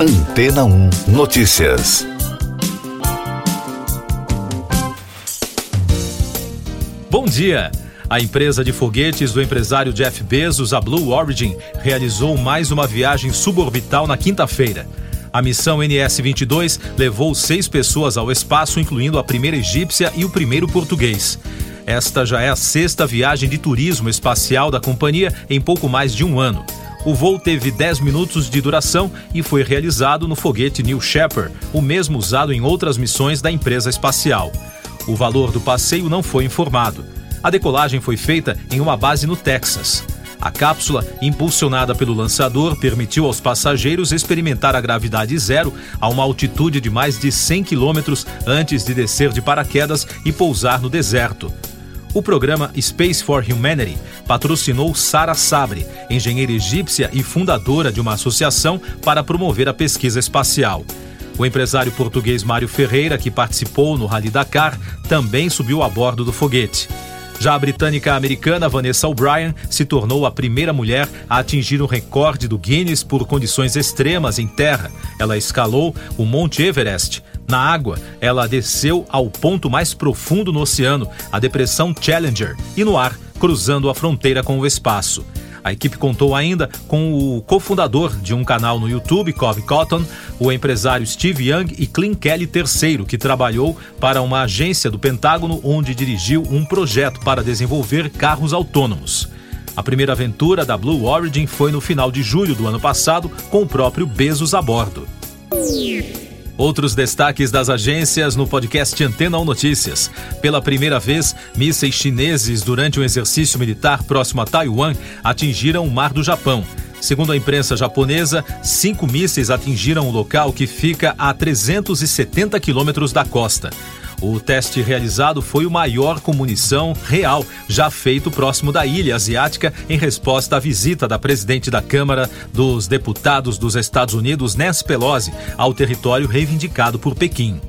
Antena 1 Notícias. Bom dia! A empresa de foguetes do empresário Jeff Bezos, a Blue Origin, realizou mais uma viagem suborbital na quinta-feira. A missão NS-22 levou seis pessoas ao espaço, incluindo a primeira egípcia e o primeiro português. Esta já é a sexta viagem de turismo espacial da companhia em pouco mais de um ano. O voo teve 10 minutos de duração e foi realizado no foguete New Shepard, o mesmo usado em outras missões da empresa espacial. O valor do passeio não foi informado. A decolagem foi feita em uma base no Texas. A cápsula, impulsionada pelo lançador, permitiu aos passageiros experimentar a gravidade zero a uma altitude de mais de 100 quilômetros antes de descer de paraquedas e pousar no deserto. O programa Space for Humanity patrocinou Sara Sabre, engenheira egípcia e fundadora de uma associação para promover a pesquisa espacial. O empresário português Mário Ferreira, que participou no Rally Dakar, também subiu a bordo do foguete. Já a britânica americana Vanessa O'Brien se tornou a primeira mulher a atingir o recorde do Guinness por condições extremas em terra. Ela escalou o Monte Everest. Na água, ela desceu ao ponto mais profundo no oceano, a depressão Challenger, e no ar, cruzando a fronteira com o espaço. A equipe contou ainda com o cofundador de um canal no YouTube, Cove Cotton, o empresário Steve Young e Clint Kelly III, que trabalhou para uma agência do Pentágono onde dirigiu um projeto para desenvolver carros autônomos. A primeira aventura da Blue Origin foi no final de julho do ano passado, com o próprio Bezos a bordo. Outros destaques das agências no podcast Antena 1 Notícias. Pela primeira vez, mísseis chineses durante um exercício militar próximo a Taiwan atingiram o mar do Japão. Segundo a imprensa japonesa, cinco mísseis atingiram o local que fica a 370 quilômetros da costa. O teste realizado foi o maior com munição real já feito próximo da ilha asiática em resposta à visita da presidente da Câmara dos Deputados dos Estados Unidos, Nancy Pelosi, ao território reivindicado por Pequim.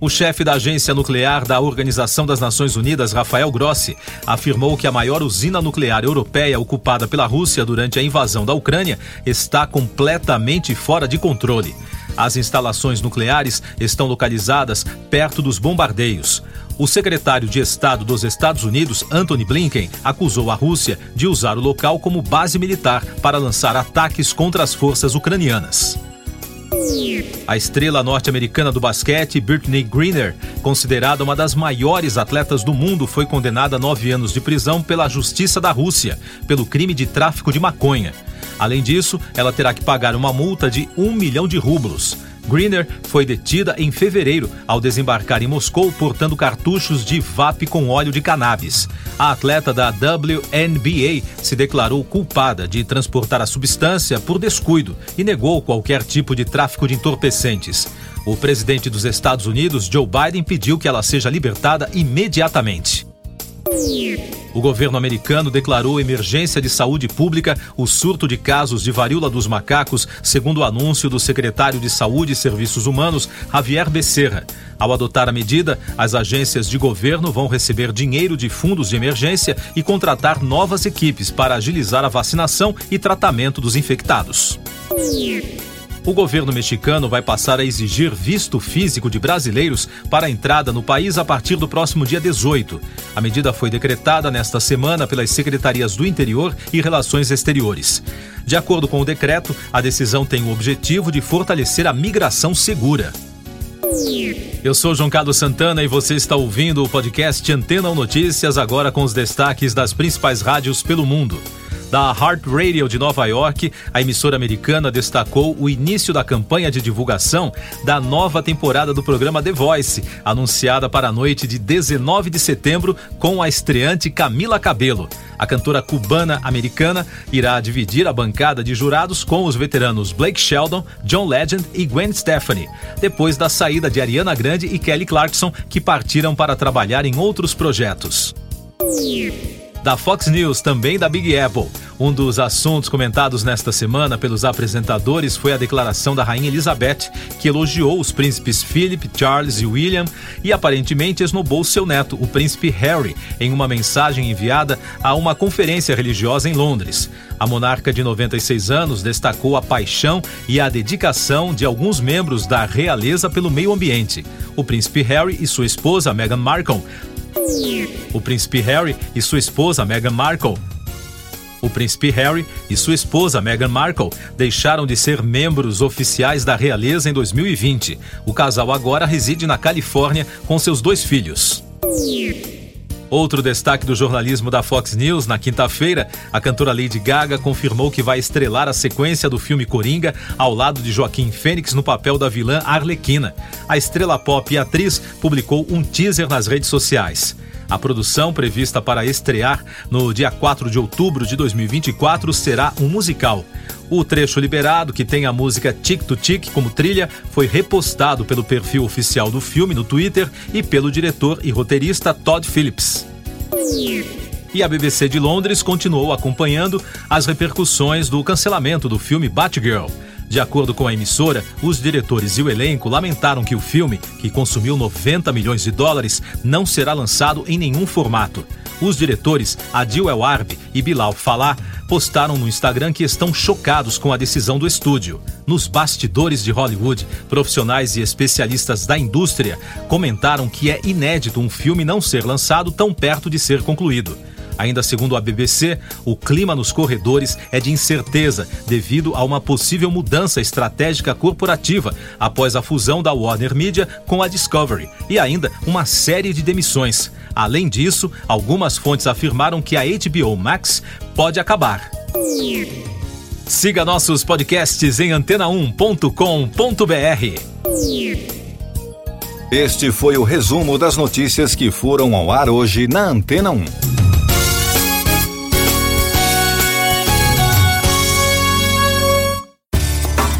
O chefe da agência nuclear da Organização das Nações Unidas, Rafael Grossi, afirmou que a maior usina nuclear europeia ocupada pela Rússia durante a invasão da Ucrânia está completamente fora de controle. As instalações nucleares estão localizadas perto dos bombardeios. O secretário de Estado dos Estados Unidos, Anthony Blinken, acusou a Rússia de usar o local como base militar para lançar ataques contra as forças ucranianas. A estrela norte-americana do basquete, Brittany Greener, considerada uma das maiores atletas do mundo, foi condenada a nove anos de prisão pela Justiça da Rússia pelo crime de tráfico de maconha. Além disso, ela terá que pagar uma multa de um milhão de rublos. Greener foi detida em fevereiro ao desembarcar em Moscou portando cartuchos de VAP com óleo de cannabis. A atleta da WNBA se declarou culpada de transportar a substância por descuido e negou qualquer tipo de tráfico de entorpecentes. O presidente dos Estados Unidos, Joe Biden, pediu que ela seja libertada imediatamente. O governo americano declarou emergência de saúde pública o surto de casos de varíola dos macacos, segundo o anúncio do secretário de Saúde e Serviços Humanos, Javier Becerra. Ao adotar a medida, as agências de governo vão receber dinheiro de fundos de emergência e contratar novas equipes para agilizar a vacinação e tratamento dos infectados. O governo mexicano vai passar a exigir visto físico de brasileiros para a entrada no país a partir do próximo dia 18. A medida foi decretada nesta semana pelas secretarias do Interior e Relações Exteriores. De acordo com o decreto, a decisão tem o objetivo de fortalecer a migração segura. Eu sou João Carlos Santana e você está ouvindo o podcast Antena Notícias agora com os destaques das principais rádios pelo mundo da Heart Radio de Nova York, a emissora americana destacou o início da campanha de divulgação da nova temporada do programa The Voice, anunciada para a noite de 19 de setembro com a estreante Camila Cabelo. A cantora cubana-americana irá dividir a bancada de jurados com os veteranos Blake Sheldon, John Legend e Gwen Stefani, depois da saída de Ariana Grande e Kelly Clarkson, que partiram para trabalhar em outros projetos. Da Fox News, também da Big Apple. Um dos assuntos comentados nesta semana pelos apresentadores foi a declaração da Rainha Elizabeth, que elogiou os príncipes Philip, Charles e William e aparentemente esnobou seu neto, o príncipe Harry, em uma mensagem enviada a uma conferência religiosa em Londres. A monarca de 96 anos destacou a paixão e a dedicação de alguns membros da realeza pelo meio ambiente. O príncipe Harry e sua esposa Meghan Markle o príncipe Harry e sua esposa Meghan Markle. O príncipe Harry e sua esposa Meghan Markle deixaram de ser membros oficiais da realeza em 2020. O casal agora reside na Califórnia com seus dois filhos. Outro destaque do jornalismo da Fox News na quinta-feira, a cantora Lady Gaga confirmou que vai estrelar a sequência do filme Coringa ao lado de Joaquim Fênix no papel da vilã Arlequina. A estrela pop e atriz publicou um teaser nas redes sociais. A produção, prevista para estrear no dia 4 de outubro de 2024, será um musical. O trecho liberado, que tem a música Tic to Tic como trilha, foi repostado pelo perfil oficial do filme no Twitter e pelo diretor e roteirista Todd Phillips. E a BBC de Londres continuou acompanhando as repercussões do cancelamento do filme Batgirl. De acordo com a emissora, os diretores e o elenco lamentaram que o filme, que consumiu 90 milhões de dólares, não será lançado em nenhum formato. Os diretores Adil El Arbi e Bilal Falah postaram no Instagram que estão chocados com a decisão do estúdio. Nos bastidores de Hollywood, profissionais e especialistas da indústria comentaram que é inédito um filme não ser lançado tão perto de ser concluído. Ainda segundo a BBC, o clima nos corredores é de incerteza devido a uma possível mudança estratégica corporativa após a fusão da Warner Media com a Discovery e ainda uma série de demissões. Além disso, algumas fontes afirmaram que a HBO Max pode acabar. Siga nossos podcasts em antena1.com.br. Este foi o resumo das notícias que foram ao ar hoje na Antena 1.